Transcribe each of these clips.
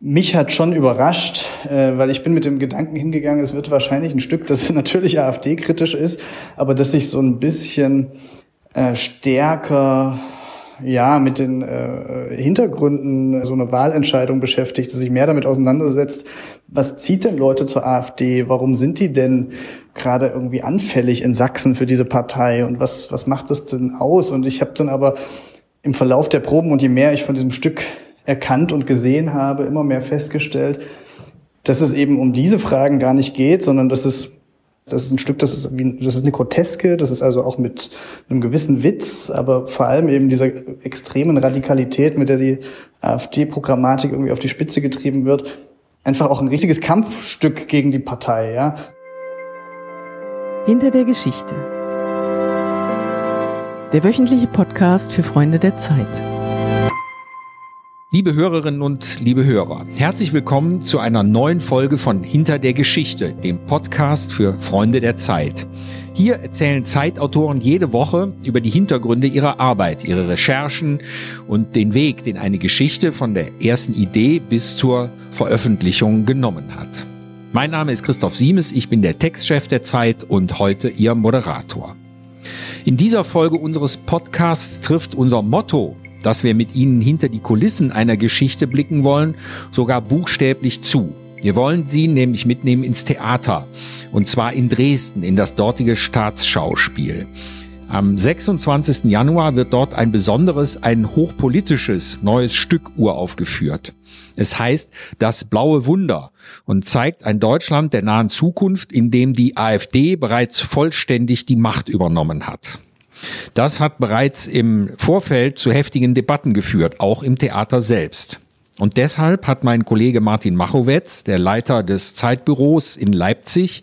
mich hat schon überrascht, äh, weil ich bin mit dem Gedanken hingegangen, es wird wahrscheinlich ein Stück, das natürlich AfD-kritisch ist, aber das sich so ein bisschen äh, stärker ja mit den äh, Hintergründen so einer Wahlentscheidung beschäftigt, dass sich mehr damit auseinandersetzt, was zieht denn Leute zur AfD? Warum sind die denn gerade irgendwie anfällig in Sachsen für diese Partei und was was macht das denn aus? Und ich habe dann aber im Verlauf der Proben und je mehr ich von diesem Stück erkannt und gesehen habe, immer mehr festgestellt, dass es eben um diese Fragen gar nicht geht, sondern dass es das ist ein Stück, das ist, wie, das ist eine Groteske, das ist also auch mit einem gewissen Witz, aber vor allem eben dieser extremen Radikalität, mit der die AfD-Programmatik irgendwie auf die Spitze getrieben wird, einfach auch ein richtiges Kampfstück gegen die Partei, ja. Hinter der Geschichte. Der wöchentliche Podcast für Freunde der Zeit. Liebe Hörerinnen und liebe Hörer, herzlich willkommen zu einer neuen Folge von Hinter der Geschichte, dem Podcast für Freunde der Zeit. Hier erzählen Zeitautoren jede Woche über die Hintergründe ihrer Arbeit, ihre Recherchen und den Weg, den eine Geschichte von der ersten Idee bis zur Veröffentlichung genommen hat. Mein Name ist Christoph Siemes, ich bin der Textchef der Zeit und heute Ihr Moderator. In dieser Folge unseres Podcasts trifft unser Motto dass wir mit Ihnen hinter die Kulissen einer Geschichte blicken wollen, sogar buchstäblich zu. Wir wollen Sie nämlich mitnehmen ins Theater. Und zwar in Dresden, in das dortige Staatsschauspiel. Am 26. Januar wird dort ein besonderes, ein hochpolitisches neues Stück uraufgeführt. Es heißt Das blaue Wunder und zeigt ein Deutschland der nahen Zukunft, in dem die AfD bereits vollständig die Macht übernommen hat. Das hat bereits im Vorfeld zu heftigen Debatten geführt, auch im Theater selbst. Und deshalb hat mein Kollege Martin Machowetz, der Leiter des Zeitbüros in Leipzig,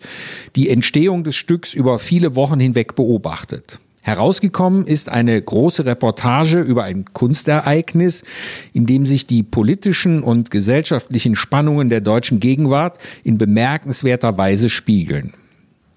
die Entstehung des Stücks über viele Wochen hinweg beobachtet. Herausgekommen ist eine große Reportage über ein Kunstereignis, in dem sich die politischen und gesellschaftlichen Spannungen der deutschen Gegenwart in bemerkenswerter Weise spiegeln.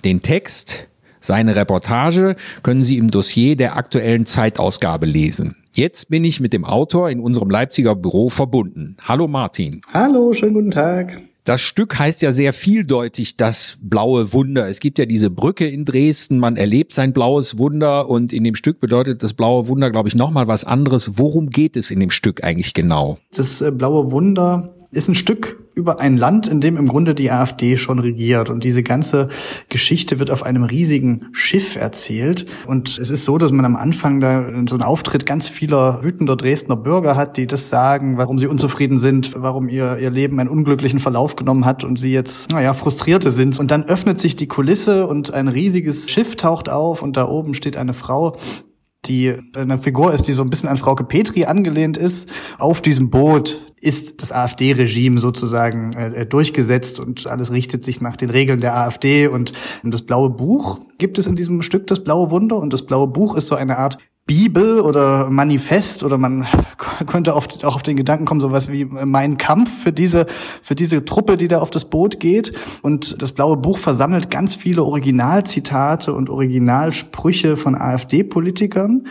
Den Text seine Reportage können Sie im Dossier der aktuellen Zeitausgabe lesen. Jetzt bin ich mit dem Autor in unserem Leipziger Büro verbunden. Hallo Martin. Hallo, schönen guten Tag. Das Stück heißt ja sehr vieldeutig das blaue Wunder. Es gibt ja diese Brücke in Dresden, man erlebt sein blaues Wunder und in dem Stück bedeutet das blaue Wunder, glaube ich, nochmal was anderes. Worum geht es in dem Stück eigentlich genau? Das äh, blaue Wunder ist ein Stück über ein Land, in dem im Grunde die AfD schon regiert. Und diese ganze Geschichte wird auf einem riesigen Schiff erzählt. Und es ist so, dass man am Anfang da so einen Auftritt ganz vieler wütender Dresdner Bürger hat, die das sagen, warum sie unzufrieden sind, warum ihr, ihr Leben einen unglücklichen Verlauf genommen hat und sie jetzt, naja, Frustrierte sind. Und dann öffnet sich die Kulisse und ein riesiges Schiff taucht auf und da oben steht eine Frau, die eine Figur ist, die so ein bisschen an Frauke Petri angelehnt ist. Auf diesem Boot ist das AfD-Regime sozusagen äh, durchgesetzt und alles richtet sich nach den Regeln der AfD. Und das blaue Buch gibt es in diesem Stück, das blaue Wunder. Und das blaue Buch ist so eine Art Bibel oder Manifest oder man könnte auch auf den Gedanken kommen, sowas wie mein Kampf für diese, für diese Truppe, die da auf das Boot geht. Und das blaue Buch versammelt ganz viele Originalzitate und Originalsprüche von AfD-Politikern.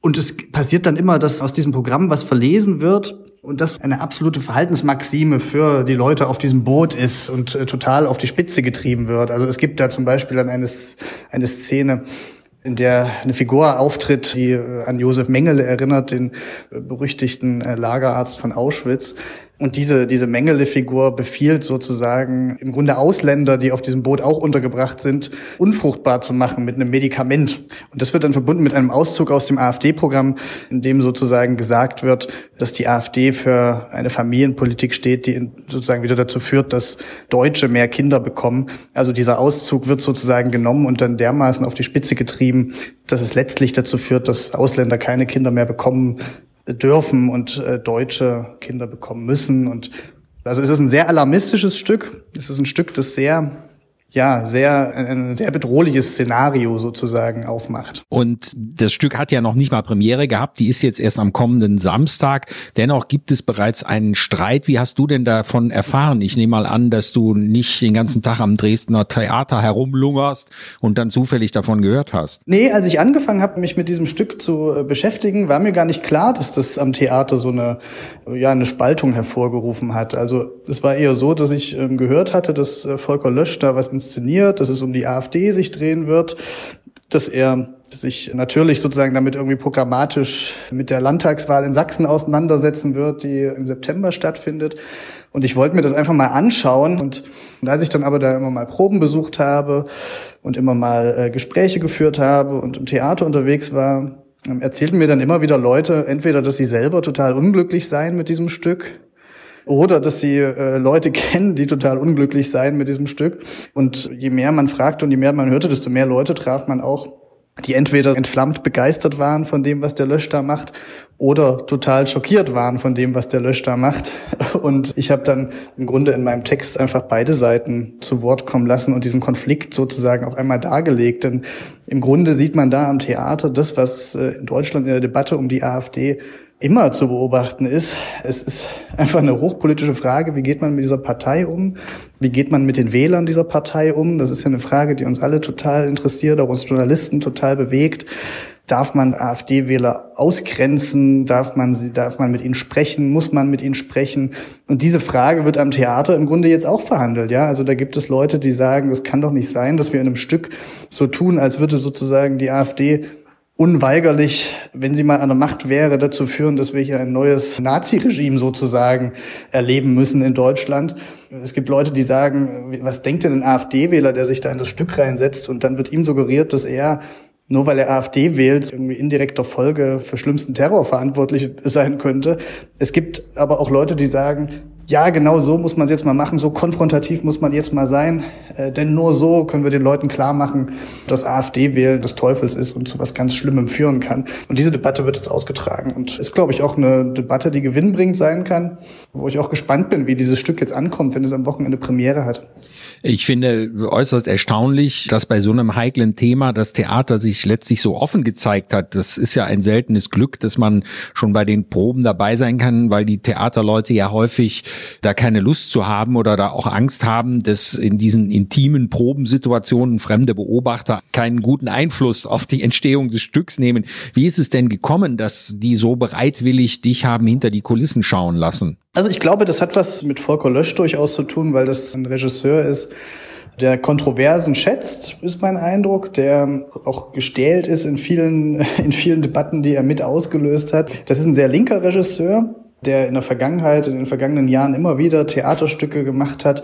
Und es passiert dann immer, dass aus diesem Programm was verlesen wird und das eine absolute Verhaltensmaxime für die Leute auf diesem Boot ist und äh, total auf die Spitze getrieben wird. Also es gibt da zum Beispiel dann eine, eine Szene, in der eine Figur auftritt, die äh, an Josef Mengele erinnert, den äh, berüchtigten äh, Lagerarzt von Auschwitz. Und diese, diese Mengele-Figur befiehlt sozusagen im Grunde Ausländer, die auf diesem Boot auch untergebracht sind, unfruchtbar zu machen mit einem Medikament. Und das wird dann verbunden mit einem Auszug aus dem AfD-Programm, in dem sozusagen gesagt wird, dass die AfD für eine Familienpolitik steht, die sozusagen wieder dazu führt, dass Deutsche mehr Kinder bekommen. Also dieser Auszug wird sozusagen genommen und dann dermaßen auf die Spitze getrieben, dass es letztlich dazu führt, dass Ausländer keine Kinder mehr bekommen dürfen und äh, deutsche Kinder bekommen müssen. Und also es ist ein sehr alarmistisches Stück. Es ist ein Stück, das sehr ja, sehr, ein sehr bedrohliches Szenario sozusagen aufmacht. Und das Stück hat ja noch nicht mal Premiere gehabt, die ist jetzt erst am kommenden Samstag. Dennoch gibt es bereits einen Streit. Wie hast du denn davon erfahren? Ich nehme mal an, dass du nicht den ganzen Tag am Dresdner Theater herumlungerst und dann zufällig davon gehört hast. Nee, als ich angefangen habe, mich mit diesem Stück zu äh, beschäftigen, war mir gar nicht klar, dass das am Theater so eine, ja, eine Spaltung hervorgerufen hat. Also es war eher so, dass ich ähm, gehört hatte, dass äh, Volker Lösch da was inszeniert, dass es um die AfD sich drehen wird, dass er sich natürlich sozusagen damit irgendwie programmatisch mit der Landtagswahl in Sachsen auseinandersetzen wird, die im September stattfindet. Und ich wollte mir das einfach mal anschauen. Und, und als ich dann aber da immer mal Proben besucht habe und immer mal äh, Gespräche geführt habe und im Theater unterwegs war, ähm, erzählten mir dann immer wieder Leute, entweder, dass sie selber total unglücklich seien mit diesem Stück oder dass sie äh, Leute kennen, die total unglücklich seien mit diesem Stück. Und je mehr man fragte und je mehr man hörte, desto mehr Leute traf man auch, die entweder entflammt begeistert waren von dem, was der Lösch da macht, oder total schockiert waren von dem, was der Lösch da macht. Und ich habe dann im Grunde in meinem Text einfach beide Seiten zu Wort kommen lassen und diesen Konflikt sozusagen auch einmal dargelegt. Denn im Grunde sieht man da am Theater das, was äh, in Deutschland in der Debatte um die AfD immer zu beobachten ist. Es ist einfach eine hochpolitische Frage, wie geht man mit dieser Partei um? Wie geht man mit den Wählern dieser Partei um? Das ist ja eine Frage, die uns alle total interessiert, auch uns Journalisten total bewegt. Darf man AfD-Wähler ausgrenzen? Darf man sie, darf man mit ihnen sprechen? Muss man mit ihnen sprechen? Und diese Frage wird am Theater im Grunde jetzt auch verhandelt, ja. Also da gibt es Leute, die sagen, es kann doch nicht sein, dass wir in einem Stück so tun, als würde sozusagen die AfD unweigerlich, wenn sie mal an der Macht wäre, dazu führen, dass wir hier ein neues Nazi-Regime sozusagen erleben müssen in Deutschland. Es gibt Leute, die sagen, was denkt denn ein AfD-Wähler, der sich da in das Stück reinsetzt und dann wird ihm suggeriert, dass er nur weil er AfD wählt, irgendwie indirekter Folge für schlimmsten Terror verantwortlich sein könnte. Es gibt aber auch Leute, die sagen, ja, genau so muss man es jetzt mal machen, so konfrontativ muss man jetzt mal sein, äh, denn nur so können wir den Leuten klar machen, dass AfD-Wählen des Teufels ist und zu was ganz Schlimmem führen kann. Und diese Debatte wird jetzt ausgetragen und ist, glaube ich, auch eine Debatte, die gewinnbringend sein kann, wo ich auch gespannt bin, wie dieses Stück jetzt ankommt, wenn es am Wochenende Premiere hat. Ich finde äußerst erstaunlich, dass bei so einem heiklen Thema das Theater sich letztlich so offen gezeigt hat. Das ist ja ein seltenes Glück, dass man schon bei den Proben dabei sein kann, weil die Theaterleute ja häufig da keine Lust zu haben oder da auch Angst haben, dass in diesen intimen Probensituationen fremde Beobachter keinen guten Einfluss auf die Entstehung des Stücks nehmen. Wie ist es denn gekommen, dass die so bereitwillig dich haben hinter die Kulissen schauen lassen? Also ich glaube, das hat was mit Volker Lösch durchaus zu tun, weil das ein Regisseur ist, der Kontroversen schätzt, ist mein Eindruck, der auch gestählt ist in vielen, in vielen Debatten, die er mit ausgelöst hat. Das ist ein sehr linker Regisseur, der in der Vergangenheit, in den vergangenen Jahren immer wieder Theaterstücke gemacht hat,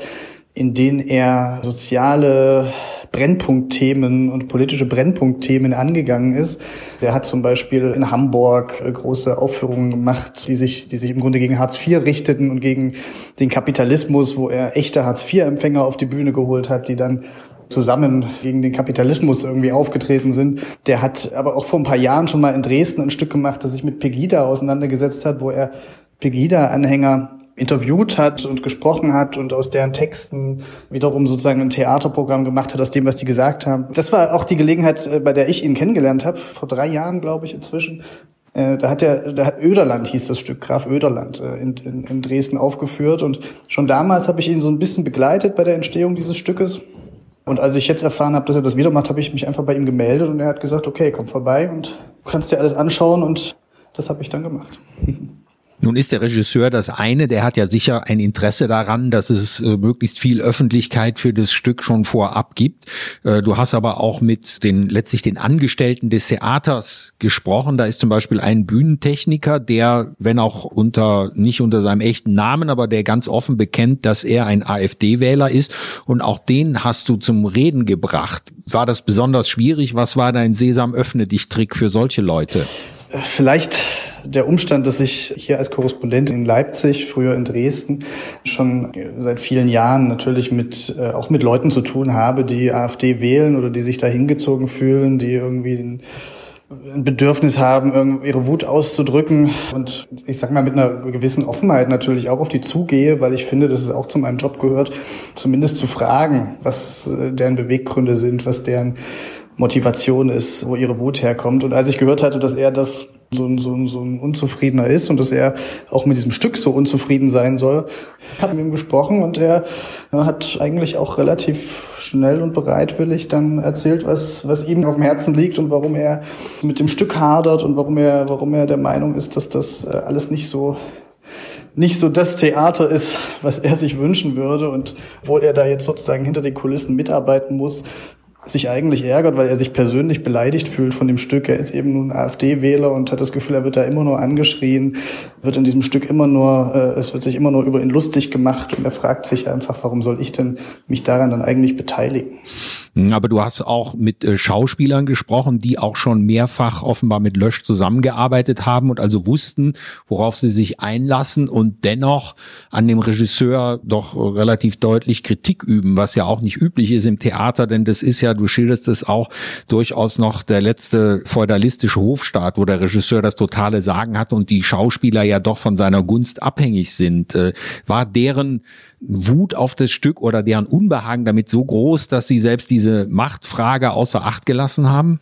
in denen er soziale Brennpunktthemen und politische Brennpunktthemen angegangen ist. Der hat zum Beispiel in Hamburg äh, große Aufführungen gemacht, die sich, die sich im Grunde gegen Hartz IV richteten und gegen den Kapitalismus, wo er echte Hartz IV-Empfänger auf die Bühne geholt hat, die dann zusammen gegen den Kapitalismus irgendwie aufgetreten sind. Der hat aber auch vor ein paar Jahren schon mal in Dresden ein Stück gemacht, das sich mit Pegida auseinandergesetzt hat, wo er Pegida-Anhänger interviewt hat und gesprochen hat und aus deren Texten wiederum sozusagen ein Theaterprogramm gemacht hat, aus dem, was die gesagt haben. Das war auch die Gelegenheit, äh, bei der ich ihn kennengelernt habe, vor drei Jahren, glaube ich, inzwischen. Äh, da hat er, da hat Öderland hieß das Stück, Graf Öderland, äh, in, in, in Dresden aufgeführt. Und schon damals habe ich ihn so ein bisschen begleitet bei der Entstehung dieses Stückes. Und als ich jetzt erfahren habe, dass er das wieder macht, habe ich mich einfach bei ihm gemeldet und er hat gesagt, okay, komm vorbei und kannst dir alles anschauen und das habe ich dann gemacht. Nun ist der Regisseur das eine, der hat ja sicher ein Interesse daran, dass es äh, möglichst viel Öffentlichkeit für das Stück schon vorab gibt. Äh, du hast aber auch mit den letztlich den Angestellten des Theaters gesprochen. Da ist zum Beispiel ein Bühnentechniker, der, wenn auch unter nicht unter seinem echten Namen, aber der ganz offen bekennt, dass er ein AfD-Wähler ist. Und auch den hast du zum Reden gebracht. War das besonders schwierig? Was war dein Sesam öffne dich Trick für solche Leute? Vielleicht der Umstand, dass ich hier als Korrespondent in Leipzig, früher in Dresden, schon seit vielen Jahren natürlich mit, äh, auch mit Leuten zu tun habe, die AfD wählen oder die sich da hingezogen fühlen, die irgendwie den ein Bedürfnis haben, ihre Wut auszudrücken und ich sag mal mit einer gewissen Offenheit natürlich auch auf die zugehe, weil ich finde, dass es auch zu meinem Job gehört, zumindest zu fragen, was äh, deren Beweggründe sind, was deren Motivation ist, wo ihre Wut herkommt. Und als ich gehört hatte, dass er das so ein, so, ein, so ein Unzufriedener ist und dass er auch mit diesem Stück so unzufrieden sein soll, habe mit ihm gesprochen und er hat eigentlich auch relativ schnell und bereitwillig dann erzählt, was, was ihm auf dem Herzen liegt und warum er mit dem Stück hadert und warum er, warum er der Meinung ist, dass das äh, alles nicht so nicht so das Theater ist, was er sich wünschen würde. Und obwohl er da jetzt sozusagen hinter den Kulissen mitarbeiten muss, sich eigentlich ärgert, weil er sich persönlich beleidigt fühlt von dem Stück. Er ist eben nun AfD-Wähler und hat das Gefühl, er wird da immer nur angeschrien, wird in diesem Stück immer nur, äh, es wird sich immer nur über ihn lustig gemacht und er fragt sich einfach, warum soll ich denn mich daran dann eigentlich beteiligen? Hm, aber du hast auch mit äh, Schauspielern gesprochen, die auch schon mehrfach offenbar mit Lösch zusammengearbeitet haben und also wussten, worauf sie sich einlassen und dennoch an dem Regisseur doch relativ deutlich Kritik üben, was ja auch nicht üblich ist im Theater, denn das ist ja du schilderst es auch durchaus noch der letzte feudalistische Hofstaat, wo der Regisseur das totale Sagen hat und die Schauspieler ja doch von seiner Gunst abhängig sind. Äh, war deren Wut auf das Stück oder deren Unbehagen damit so groß, dass sie selbst diese Machtfrage außer Acht gelassen haben?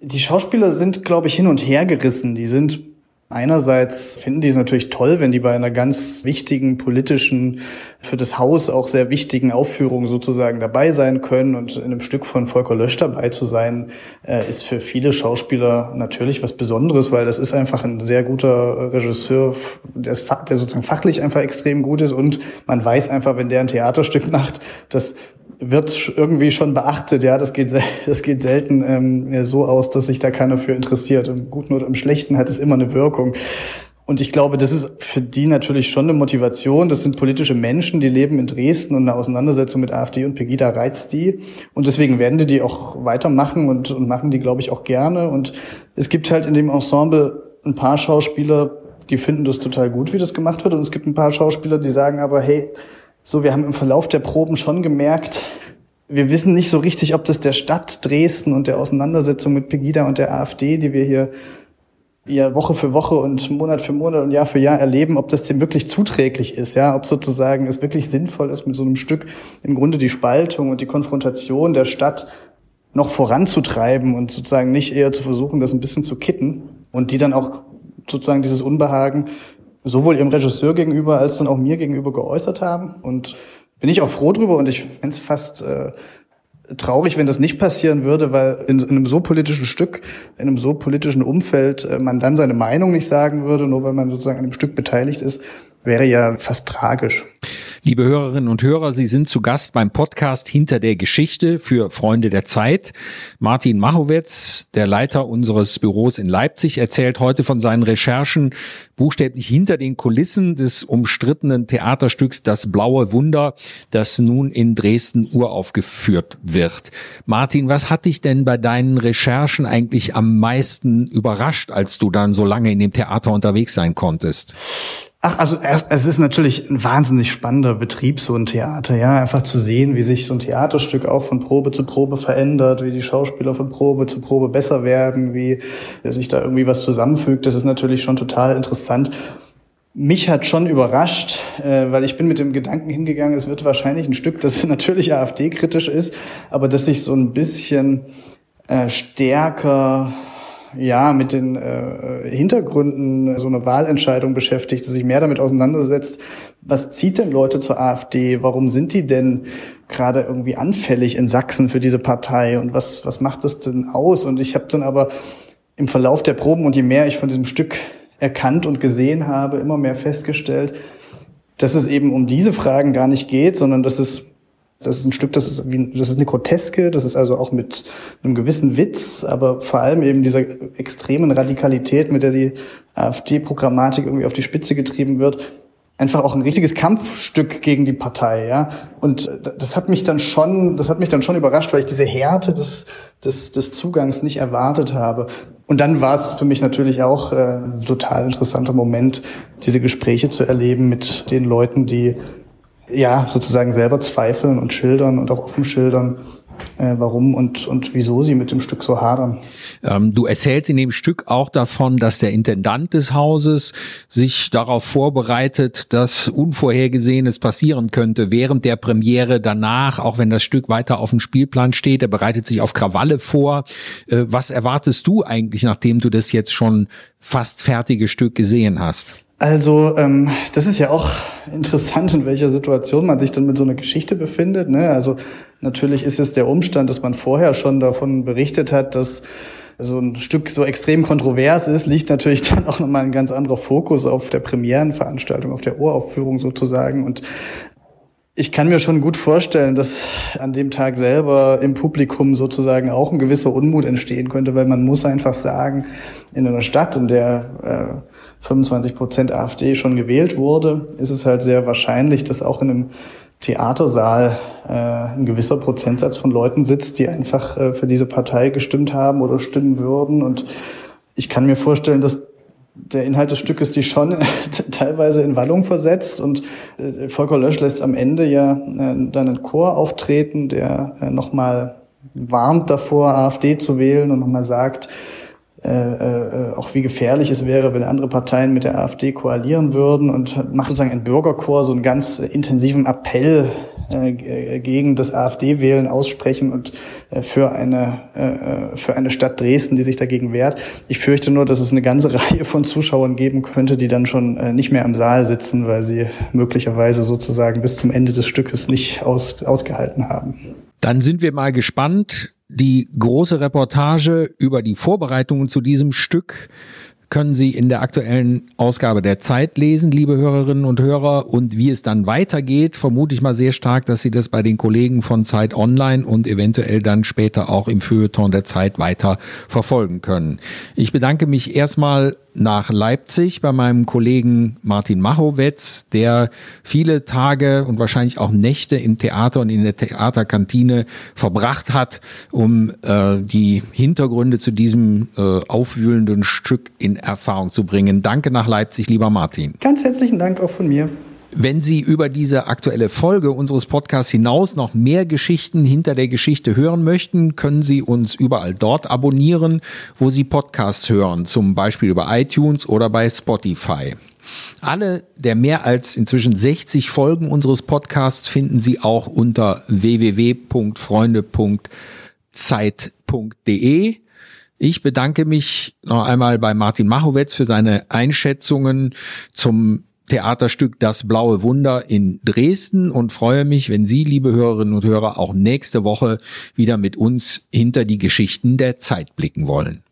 Die Schauspieler sind, glaube ich, hin und her gerissen. Die sind Einerseits finden die es natürlich toll, wenn die bei einer ganz wichtigen politischen, für das Haus auch sehr wichtigen Aufführung sozusagen dabei sein können und in einem Stück von Volker Lösch dabei zu sein, äh, ist für viele Schauspieler natürlich was Besonderes, weil das ist einfach ein sehr guter Regisseur, der, ist, der sozusagen fachlich einfach extrem gut ist und man weiß einfach, wenn der ein Theaterstück macht, dass wird irgendwie schon beachtet. Ja, das geht, das geht selten ähm, so aus, dass sich da keiner für interessiert. Im Guten oder im Schlechten hat es immer eine Wirkung. Und ich glaube, das ist für die natürlich schon eine Motivation. Das sind politische Menschen, die leben in Dresden und eine Auseinandersetzung mit AfD und Pegida reizt die. Und deswegen werden die die auch weitermachen und, und machen die, glaube ich, auch gerne. Und es gibt halt in dem Ensemble ein paar Schauspieler, die finden das total gut, wie das gemacht wird. Und es gibt ein paar Schauspieler, die sagen aber, hey, so, wir haben im Verlauf der Proben schon gemerkt, wir wissen nicht so richtig, ob das der Stadt Dresden und der Auseinandersetzung mit Pegida und der AfD, die wir hier ja Woche für Woche und Monat für Monat und Jahr für Jahr erleben, ob das dem wirklich zuträglich ist, ja, ob sozusagen es wirklich sinnvoll ist, mit so einem Stück im Grunde die Spaltung und die Konfrontation der Stadt noch voranzutreiben und sozusagen nicht eher zu versuchen, das ein bisschen zu kitten und die dann auch sozusagen dieses Unbehagen sowohl ihrem Regisseur gegenüber als dann auch mir gegenüber geäußert haben. Und bin ich auch froh drüber und ich fände es fast äh, traurig, wenn das nicht passieren würde, weil in, in, einem so politischen Stück, in einem so politischen Umfeld äh, man dann seine Meinung nicht sagen würde, nur weil man sozusagen an dem Stück beteiligt ist, wäre ja fast tragisch. Liebe Hörerinnen und Hörer, Sie sind zu Gast beim Podcast Hinter der Geschichte für Freunde der Zeit. Martin Machowetz, der Leiter unseres Büros in Leipzig, erzählt heute von seinen Recherchen buchstäblich hinter den Kulissen des umstrittenen Theaterstücks Das blaue Wunder, das nun in Dresden uraufgeführt wird. Martin, was hat dich denn bei deinen Recherchen eigentlich am meisten überrascht, als du dann so lange in dem Theater unterwegs sein konntest? Ach, also es ist natürlich ein wahnsinnig spannender Betrieb, so ein Theater, ja. Einfach zu sehen, wie sich so ein Theaterstück auch von Probe zu Probe verändert, wie die Schauspieler von Probe zu Probe besser werden, wie sich da irgendwie was zusammenfügt, das ist natürlich schon total interessant. Mich hat schon überrascht, äh, weil ich bin mit dem Gedanken hingegangen, es wird wahrscheinlich ein Stück, das natürlich AfD-kritisch ist, aber das sich so ein bisschen äh, stärker ja mit den äh, Hintergründen so einer Wahlentscheidung beschäftigt, sich mehr damit auseinandersetzt, was zieht denn Leute zur AfD? Warum sind die denn gerade irgendwie anfällig in Sachsen für diese Partei und was was macht das denn aus? Und ich habe dann aber im Verlauf der Proben und je mehr ich von diesem Stück erkannt und gesehen habe, immer mehr festgestellt, dass es eben um diese Fragen gar nicht geht, sondern dass es das ist ein Stück, das ist, wie, das ist eine Groteske, das ist also auch mit einem gewissen Witz, aber vor allem eben dieser extremen Radikalität, mit der die AfD-Programmatik irgendwie auf die Spitze getrieben wird, einfach auch ein richtiges Kampfstück gegen die Partei, ja. Und das hat mich dann schon, das hat mich dann schon überrascht, weil ich diese Härte des, des, des Zugangs nicht erwartet habe. Und dann war es für mich natürlich auch äh, ein total interessanter Moment, diese Gespräche zu erleben mit den Leuten, die ja, sozusagen selber zweifeln und schildern und auch offen schildern, äh, warum und, und wieso sie mit dem Stück so hadern. Ähm, du erzählst in dem Stück auch davon, dass der Intendant des Hauses sich darauf vorbereitet, dass Unvorhergesehenes passieren könnte während der Premiere, danach, auch wenn das Stück weiter auf dem Spielplan steht. Er bereitet sich auf Krawalle vor. Äh, was erwartest du eigentlich, nachdem du das jetzt schon fast fertige Stück gesehen hast? Also ähm, das ist ja auch interessant, in welcher Situation man sich dann mit so einer Geschichte befindet. Ne? Also natürlich ist es der Umstand, dass man vorher schon davon berichtet hat, dass so ein Stück so extrem kontrovers ist, liegt natürlich dann auch nochmal ein ganz anderer Fokus auf der Premierenveranstaltung, auf der Uraufführung sozusagen. Und ich kann mir schon gut vorstellen, dass an dem Tag selber im Publikum sozusagen auch ein gewisser Unmut entstehen könnte, weil man muss einfach sagen, in einer Stadt, in der äh, 25 Prozent AfD schon gewählt wurde, ist es halt sehr wahrscheinlich, dass auch in einem Theatersaal äh, ein gewisser Prozentsatz von Leuten sitzt, die einfach äh, für diese Partei gestimmt haben oder stimmen würden. Und ich kann mir vorstellen, dass der Inhalt des Stückes die schon teilweise in Wallung versetzt und äh, Volker Lösch lässt am Ende ja äh, dann einen Chor auftreten, der äh, nochmal warnt davor, AfD zu wählen und nochmal sagt, äh, äh, auch wie gefährlich es wäre, wenn andere Parteien mit der AfD koalieren würden und macht sozusagen ein Bürgerchor so einen ganz intensiven Appell äh, gegen das AfD-Wählen aussprechen und äh, für eine äh, für eine Stadt Dresden, die sich dagegen wehrt. Ich fürchte nur, dass es eine ganze Reihe von Zuschauern geben könnte, die dann schon äh, nicht mehr im Saal sitzen, weil sie möglicherweise sozusagen bis zum Ende des Stückes nicht aus, ausgehalten haben. Dann sind wir mal gespannt, die große Reportage über die Vorbereitungen zu diesem Stück können Sie in der aktuellen Ausgabe der Zeit lesen, liebe Hörerinnen und Hörer. Und wie es dann weitergeht, vermute ich mal sehr stark, dass Sie das bei den Kollegen von Zeit Online und eventuell dann später auch im Feuilleton der Zeit weiter verfolgen können. Ich bedanke mich erstmal nach Leipzig bei meinem Kollegen Martin Machowetz, der viele Tage und wahrscheinlich auch Nächte im Theater und in der Theaterkantine verbracht hat, um äh, die Hintergründe zu diesem äh, aufwühlenden Stück in Erfahrung zu bringen. Danke nach Leipzig, lieber Martin. Ganz herzlichen Dank auch von mir. Wenn Sie über diese aktuelle Folge unseres Podcasts hinaus noch mehr Geschichten hinter der Geschichte hören möchten, können Sie uns überall dort abonnieren, wo Sie Podcasts hören, zum Beispiel über iTunes oder bei Spotify. Alle der mehr als inzwischen 60 Folgen unseres Podcasts finden Sie auch unter www.freunde.zeit.de. Ich bedanke mich noch einmal bei Martin Machowetz für seine Einschätzungen zum Theaterstück Das blaue Wunder in Dresden und freue mich, wenn Sie, liebe Hörerinnen und Hörer, auch nächste Woche wieder mit uns hinter die Geschichten der Zeit blicken wollen.